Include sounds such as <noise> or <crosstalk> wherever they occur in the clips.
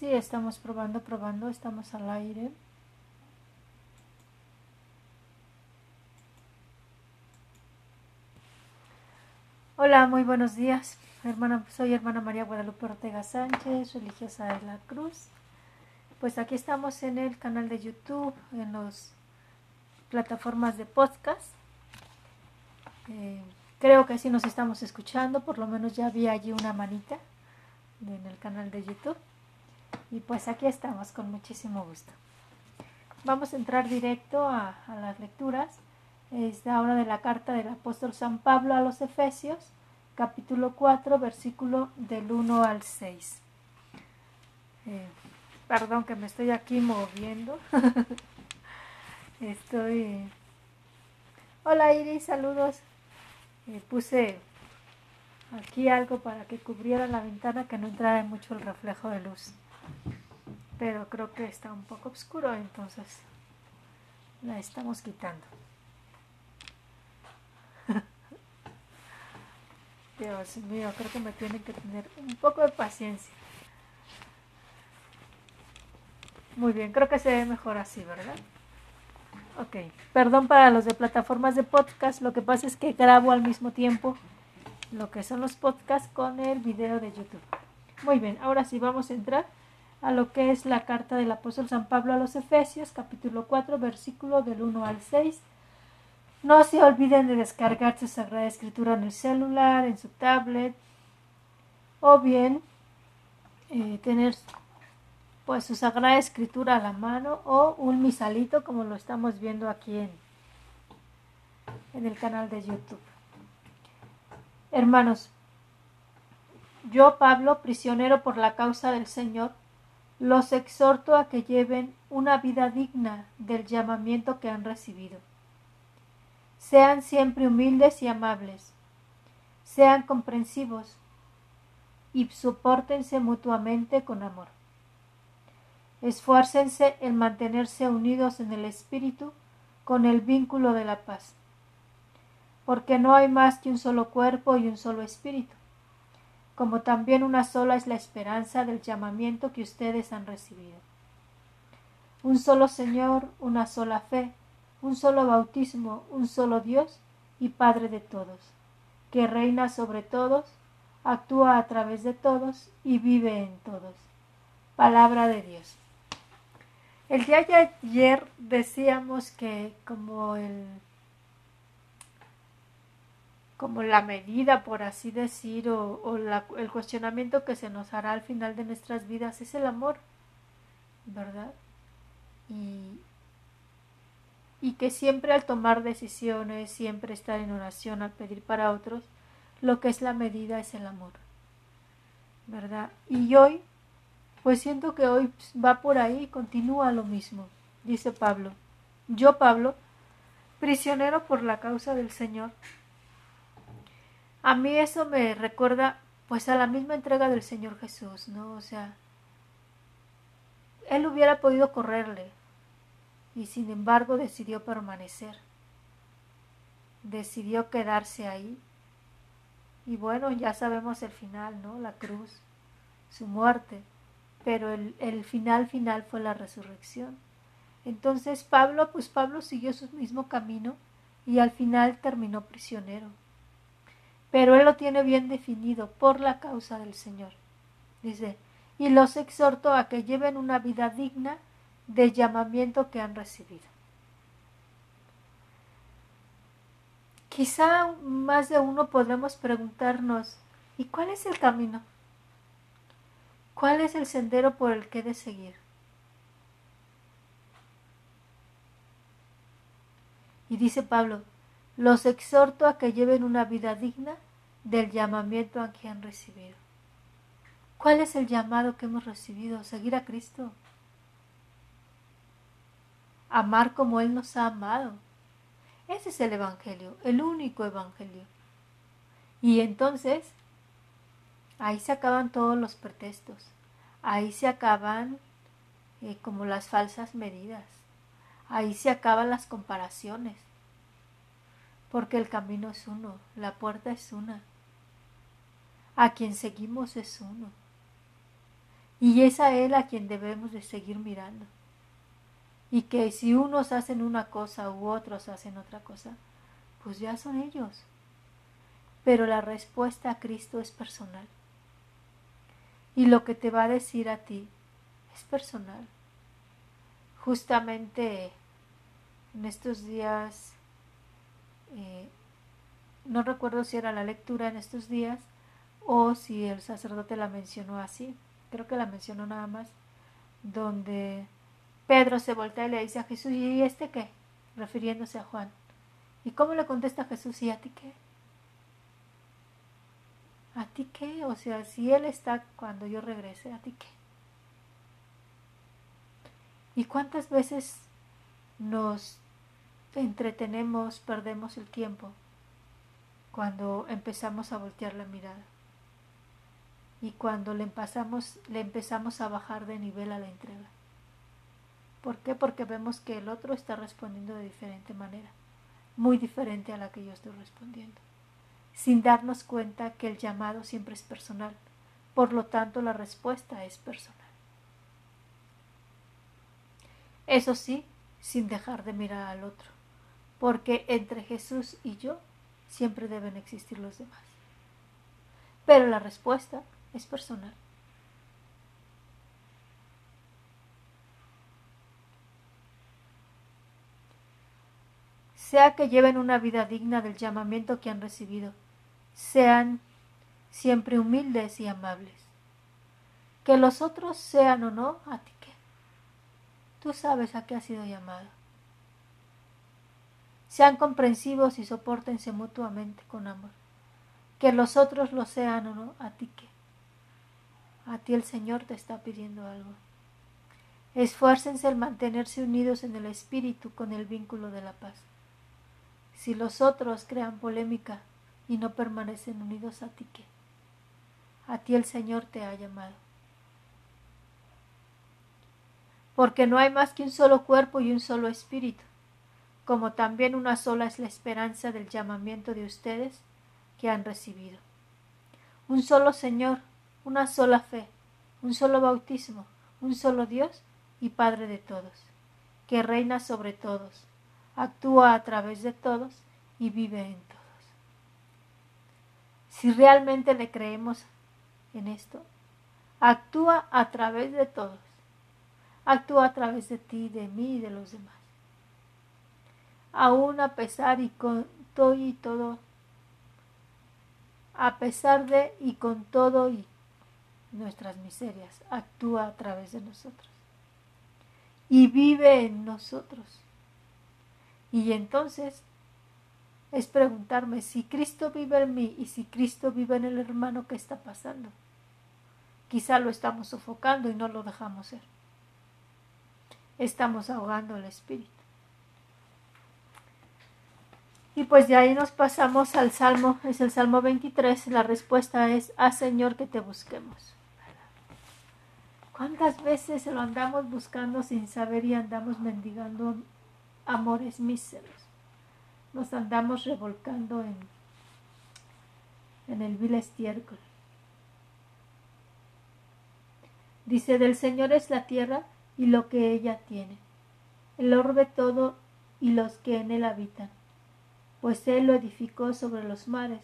Sí, estamos probando, probando, estamos al aire. Hola, muy buenos días. Hermana, soy hermana María Guadalupe Ortega Sánchez, religiosa de la Cruz. Pues aquí estamos en el canal de YouTube, en las plataformas de podcast. Eh, creo que sí nos estamos escuchando, por lo menos ya vi allí una manita en el canal de YouTube. Y pues aquí estamos con muchísimo gusto. Vamos a entrar directo a, las lecturas. Es ahora de la carta del apóstol San Pablo a los Efesios, capítulo 4, versículo del 1 al 6. Eh, perdón que me estoy aquí moviendo. <laughs> estoy... Hola Iris, saludos. Eh, puse aquí algo para que cubriera la ventana que no entrara mucho el reflejo de luz pero creo que está un poco oscuro entonces la estamos quitando. <laughs> Dios mío creo que me tienen que tener un poco de paciencia. Muy bien creo que se ve mejor así verdad ok perdón para los de plataformas de podcast lo que pasa es que grabo al mismo tiempo lo que son los podcasts con el video de youtube. Muy bien ahora sí vamos a entrar a lo que es la carta del apóstol San Pablo a los Efesios, capítulo 4, versículo del 1 al 6. No se olviden de descargar su Sagrada Escritura en el celular, en su tablet, o bien eh, tener pues su Sagrada Escritura a la mano o un misalito como lo estamos viendo aquí en, en el canal de YouTube. Hermanos, yo Pablo, prisionero por la causa del Señor, los exhorto a que lleven una vida digna del llamamiento que han recibido. Sean siempre humildes y amables. Sean comprensivos y soportense mutuamente con amor. Esfuércense en mantenerse unidos en el espíritu con el vínculo de la paz, porque no hay más que un solo cuerpo y un solo espíritu como también una sola es la esperanza del llamamiento que ustedes han recibido. Un solo Señor, una sola fe, un solo bautismo, un solo Dios y Padre de todos, que reina sobre todos, actúa a través de todos y vive en todos. Palabra de Dios. El día de ayer decíamos que como el como la medida, por así decir, o, el cuestionamiento que se nos hará al final de nuestras vidas es el amor, ¿verdad? Y, y que siempre al tomar decisiones, siempre estar en oración, al pedir para otros, lo que es la medida es el amor, ¿verdad? Y hoy, pues siento que hoy va por ahí y continúa lo mismo, dice Pablo. Yo, Pablo, prisionero por la causa del Señor, a mí eso me recuerda pues a la misma entrega del Señor Jesús, ¿no? O sea, él hubiera podido correrle y sin embargo decidió permanecer, decidió quedarse ahí y bueno, ya sabemos el final, ¿no? La cruz, su muerte, pero el, el final final fue la resurrección. Entonces Pablo, pues Pablo siguió su mismo camino y al final terminó prisionero pero él lo tiene bien definido por la causa del Señor. Dice, y los exhorto a que lleven una vida digna del llamamiento que han recibido. Quizá más de uno podemos preguntarnos, ¿y cuál es el camino? ¿Cuál es el sendero por el que he de seguir? Y dice Pablo, los exhorto a que lleven una vida digna del llamamiento a que han recibido. ¿Cuál es el llamado que hemos recibido? Seguir a Cristo. Amar como Él nos ha amado. Ese es el Evangelio, el único Evangelio. Y entonces, ahí se acaban todos los pretextos. Ahí se acaban eh, como las falsas medidas. Ahí se acaban las comparaciones porque el camino es uno, la puerta es una, a quien seguimos es uno. Y es a Él a quien debemos de seguir mirando. Y que si unos hacen una cosa u otros hacen otra cosa, pues ya son ellos. Pero la respuesta a Cristo es personal. Y lo que te va a decir a ti es personal. Justamente en estos días, eh, no recuerdo si era la lectura en estos días o si el sacerdote la mencionó así, creo que la mencionó nada más, donde Pedro se voltea y le dice a Jesús, ¿y este qué? refiriéndose a Juan. ¿Y cómo le contesta Jesús? ¿Y a ti qué? ¿A ti qué? O sea, si Él está cuando yo regrese, ¿a ti qué? ¿Y cuántas veces nos entretenemos, perdemos el tiempo cuando empezamos a voltear la mirada? Y cuando le empezamos, le empezamos a bajar de nivel a la entrega. ¿Por qué? Porque vemos que el otro está respondiendo de diferente manera, muy diferente a la que yo estoy respondiendo sin darnos cuenta que el llamado siempre es personal, por lo tanto la respuesta es personal. Eso sí, sin dejar de mirar al otro, porque entre Jesús y yo siempre deben existir los demás. Pero la respuesta es personal. Sea que lleven una vida digna del llamamiento que han recibido, sean siempre humildes y amables. Que los otros sean o no, a ti qué. Tú sabes a qué has sido llamado. Sean comprensivos y soportense mutuamente con amor. Que los otros lo sean o no, a ti qué. A ti el Señor te está pidiendo algo. Esfuércense en mantenerse unidos en el espíritu con el vínculo de la paz. Si los otros crean polémica, y no permanecen unidos a ti que a ti el Señor te ha llamado. Porque no hay más que un solo cuerpo y un solo espíritu, como también una sola es la esperanza del llamamiento de ustedes que han recibido. Un solo Señor, una sola fe, un solo bautismo, un solo Dios y Padre de todos, que reina sobre todos, actúa a través de todos y vive en todos. Si realmente le creemos en esto, actúa a través de todos. Actúa a través de ti, de mí y de los demás. Aún a pesar y con todo y todo, a pesar de y con todo y nuestras miserias, actúa a través de nosotros. Y vive en nosotros. Y entonces es preguntarme si Cristo vive en mí y si Cristo vive en el hermano que está pasando. Quizá lo estamos sofocando y no lo dejamos ser. Estamos ahogando el espíritu. Y pues de ahí nos pasamos al Salmo, es el Salmo 23, la respuesta es, a Señor que te busquemos. ¿Cuántas veces lo andamos buscando sin saber y andamos mendigando amores míseros? nos andamos revolcando en, en el vil estiércol. Dice, del Señor es la tierra y lo que ella tiene, el orbe todo y los que en él habitan, pues Él lo edificó sobre los mares,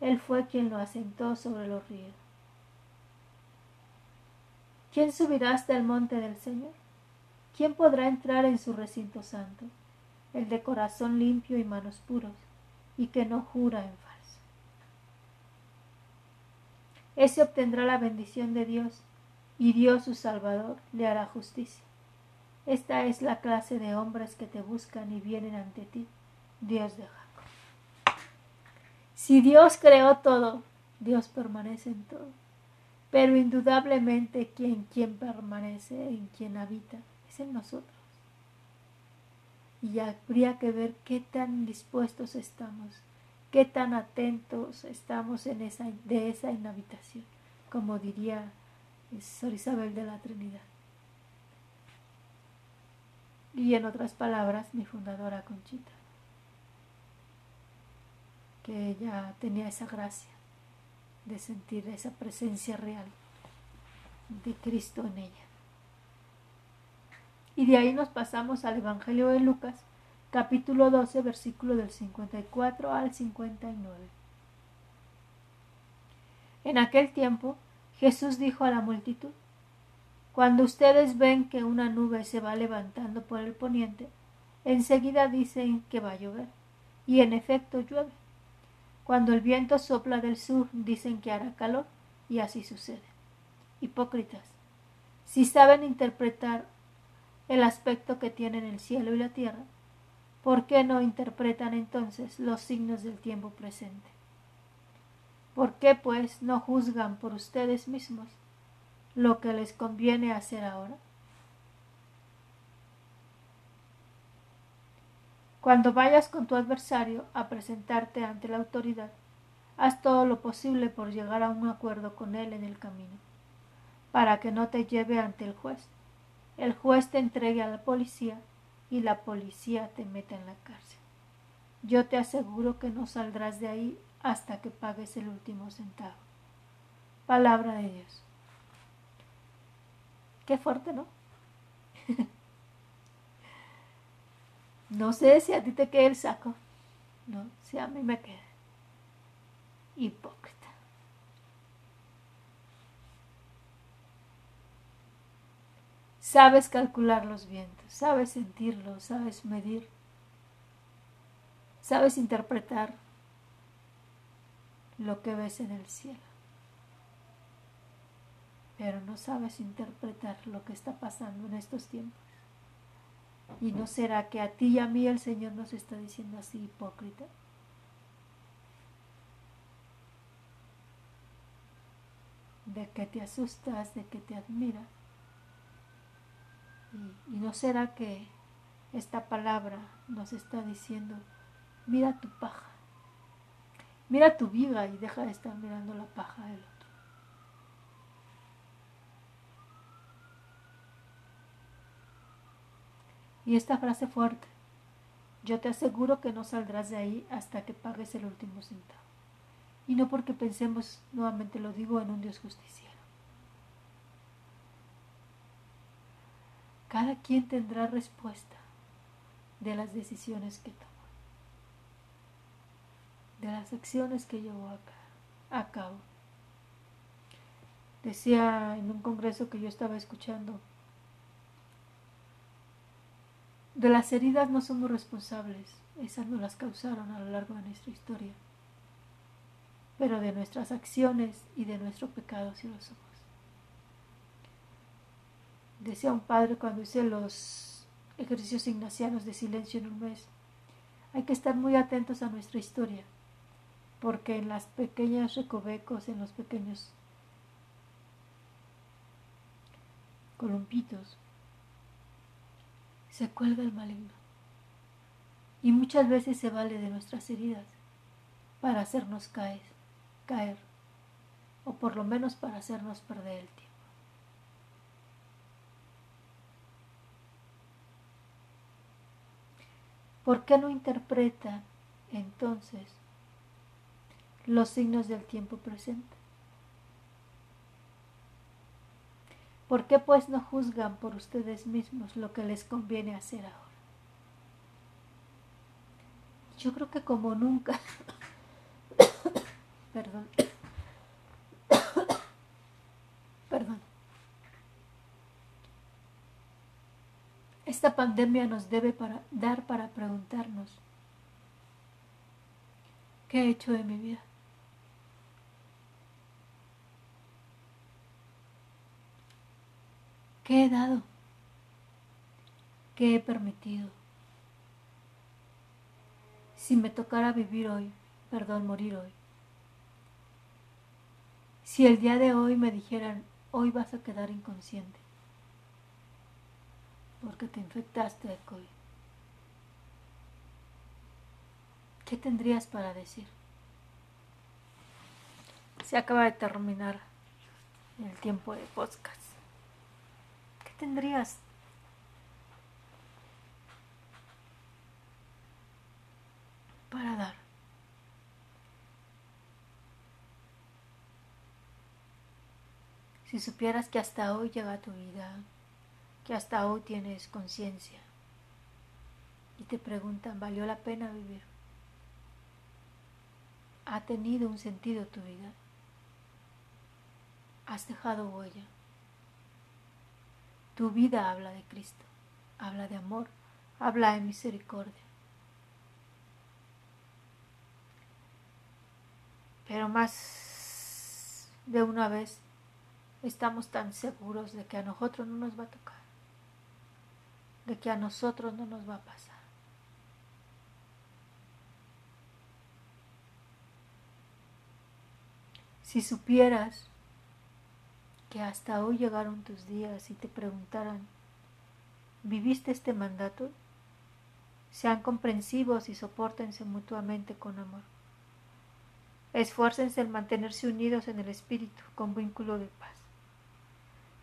Él fue quien lo asentó sobre los ríos. ¿Quién subirá hasta el monte del Señor? ¿Quién podrá entrar en su recinto santo? el de corazón limpio y manos puros, y que no jura en falso. Ese obtendrá la bendición de Dios, y Dios su Salvador le hará justicia. Esta es la clase de hombres que te buscan y vienen ante ti, Dios de. Si Dios creó todo, Dios permanece en todo. Pero indudablemente quien, quien permanece, en quien habita, es en nosotros y habría que ver qué tan dispuestos estamos, qué tan atentos estamos en esa, de esa inhabitación, como diría Sor Isabel de la Trinidad. Y en otras palabras, mi fundadora Conchita, ella tenía esa gracia de sentir esa presencia real de Cristo en ella. Y de ahí nos pasamos al Evangelio de Lucas, capítulo 12, versículo del 54 al 59. En aquel tiempo Jesús dijo a la multitud, Cuando ustedes ven que una nube se va levantando por el poniente, enseguida dicen que va a llover, y en efecto llueve. Cuando el viento sopla del sur, dicen que hará calor, y así sucede. Hipócritas, si saben interpretar el aspecto que tienen el cielo y la tierra, ¿por qué no interpretan entonces los signos del tiempo presente? ¿Por qué pues no juzgan por ustedes mismos lo que les conviene hacer ahora? Cuando vayas con tu adversario a presentarte ante la autoridad, haz todo lo posible por llegar a un acuerdo con él en el camino, para que no te lleve ante el juez. El juez te entregue a la policía y la policía te meta en la cárcel. Yo te aseguro que no saldrás de ahí hasta que pagues el último centavo. Palabra de Dios. Qué fuerte, ¿no? <laughs> no sé si a ti te queda el saco. No, si a mí me queda. Hipócrita. Sabes calcular los vientos, sabes sentirlos, sabes medir, sabes interpretar lo que ves en el cielo. Pero no sabes interpretar lo que está pasando en estos tiempos. ¿Y no será que a ti y a mí el Señor nos está diciendo así hipócrita? De que te asustas, de que te admiras. Y, no será que esta palabra nos está diciendo, mira tu paja, Mira tu vida y deja de estar mirando la paja del otro. Y esta frase fuerte, yo te aseguro que no saldrás de ahí hasta que pagues el último centavo. Y no porque pensemos, nuevamente lo digo, en un Dios justiciero. Cada quien tendrá respuesta de las decisiones que toma de las acciones que llevó a cabo. Decía en un congreso que yo estaba escuchando, de las heridas no somos responsables, esas no las causaron a lo largo de nuestra historia, pero de nuestras acciones y de nuestro pecado sí lo somos. Decía un padre cuando hice los ejercicios ignacianos de silencio en un mes, hay que estar muy atentos a nuestra historia porque en las pequeñas recovecos, en los pequeños columpitos, se cuelga el maligno. Y muchas veces se vale de nuestras heridas para hacernos caer, caer, o por lo menos para hacernos perder el tiempo. ¿Por qué no interpreta entonces los signos del tiempo presente. ¿Por qué pues no juzgan por ustedes mismos lo que les conviene hacer ahora? Yo creo que como nunca, <coughs> perdón, <coughs> perdón, esta pandemia nos debe dar para preguntarnos, ¿qué he hecho de mi vida? ¿Qué he dado? ¿Qué he permitido? Si me tocara vivir hoy, perdón, morir hoy. Si el día de hoy me dijeran, hoy vas a quedar inconsciente, porque te infectaste de COVID, ¿qué tendrías para decir? Se acaba de terminar el tiempo de podcast tendrías para dar? Si supieras que hasta hoy llega tu vida, que hasta hoy tienes conciencia y te preguntan, ¿valió la pena vivir? ¿Ha tenido un sentido tu vida? ¿Has dejado huella? Tu vida habla de Cristo, habla de amor, habla de misericordia. Pero más de una vez estamos tan seguros de que a nosotros no nos va a tocar, de que a nosotros no nos va a pasar. Si supieras que hasta hoy llegaron tus días y te preguntaran, ¿viviste este mandato? Sean comprensivos y soportense mutuamente con amor. Esfuércense en mantenerse unidos en el espíritu con vínculo de paz.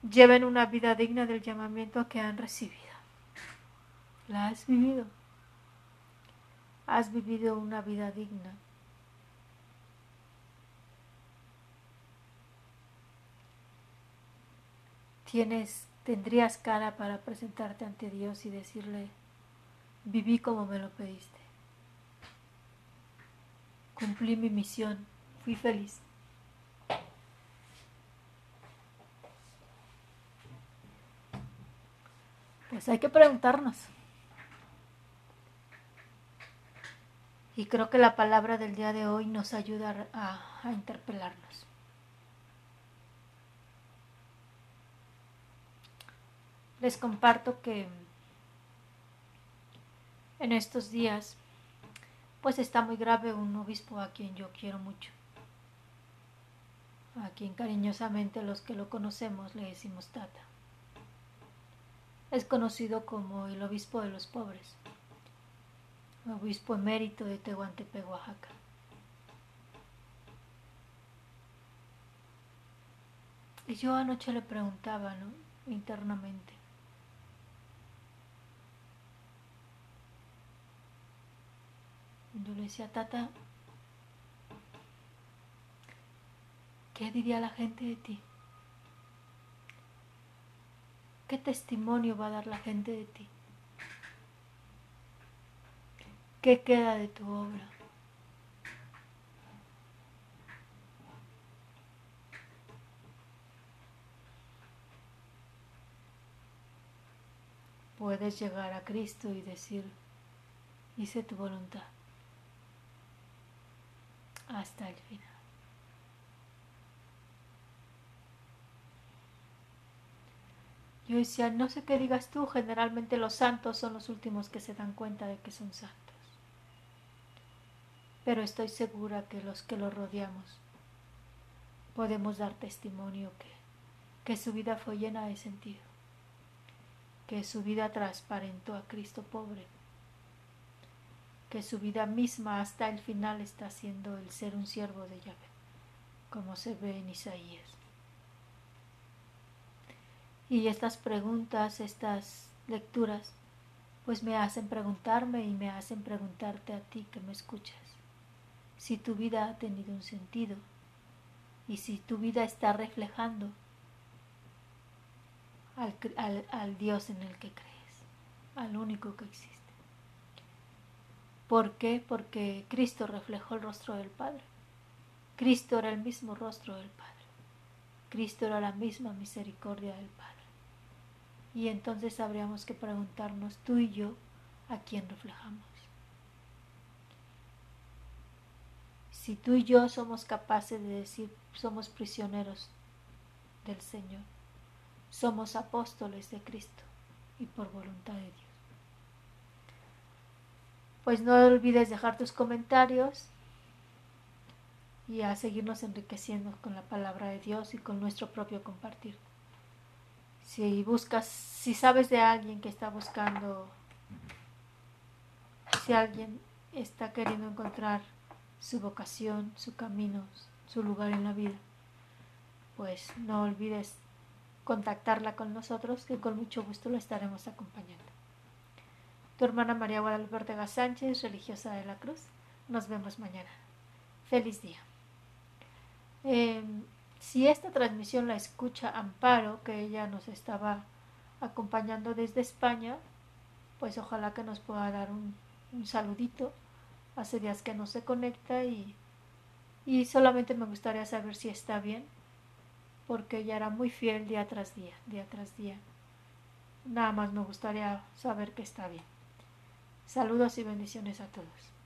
Lleven una vida digna del llamamiento que han recibido. ¿La has vivido? ¿Has vivido una vida digna? Tienes, tendrías cara para presentarte ante Dios y decirle, viví como me lo pediste. Cumplí mi misión, fui feliz. Pues hay que preguntarnos. Y creo que la palabra del día de hoy nos ayuda a, a interpelarnos. Les comparto que en estos días pues está muy grave un obispo a quien yo quiero mucho, a quien cariñosamente los que lo conocemos le decimos Tata. Es conocido como el obispo de los pobres, obispo emérito de Tehuantepec, Oaxaca. Y yo anoche le preguntaba, ¿no? Internamente. Yo le decía, Tata, ¿qué diría la gente de ti? ¿Qué testimonio va a dar la gente de ti? ¿Qué queda de tu obra? Puedes llegar a Cristo y decir, hice tu voluntad hasta el final. Yo decía, no sé qué digas tú, generalmente los santos son los últimos que se dan cuenta de que son santos. Pero estoy segura que los que lo rodeamos podemos dar testimonio que, que su vida fue llena de sentido, que su vida transparentó a Cristo pobre que su vida misma hasta el final está siendo el ser un siervo de Yahvé, como se ve en Isaías. Y estas preguntas, estas lecturas, pues me hacen preguntarme y me hacen preguntarte a ti que me escuchas, si tu vida ha tenido un sentido y si tu vida está reflejando al, al, al Dios en el que crees, al único que existe. ¿Por qué? Porque Cristo reflejó el rostro del Padre. Cristo era el mismo rostro del Padre. Cristo era la misma misericordia del Padre. Y entonces habríamos que preguntarnos, tú y yo, ¿a quién reflejamos? Si tú y yo somos capaces de decir, somos prisioneros del Señor, somos apóstoles de Cristo y por voluntad de Dios pues no olvides dejar tus comentarios y a seguirnos enriqueciendo con la palabra de Dios y con nuestro propio compartir. Si buscas, si sabes de alguien que está buscando, si alguien está queriendo encontrar su vocación, su camino, su lugar en la vida, pues no olvides contactarla con nosotros, que con mucho gusto la estaremos acompañando tu hermana María Guadalupe Ortega Sánchez, religiosa de la Cruz. Nos vemos mañana. Feliz día. Em, Si esta transmisión la escucha Amparo, que ella nos estaba acompañando desde España, pues ojalá que nos pueda dar un, saludito. Hace días que no se conecta y, y solamente me gustaría saber si está bien, porque ella era muy fiel día tras día, día tras día. Nada más me gustaría saber que está bien. Saludos y bendiciones a todos.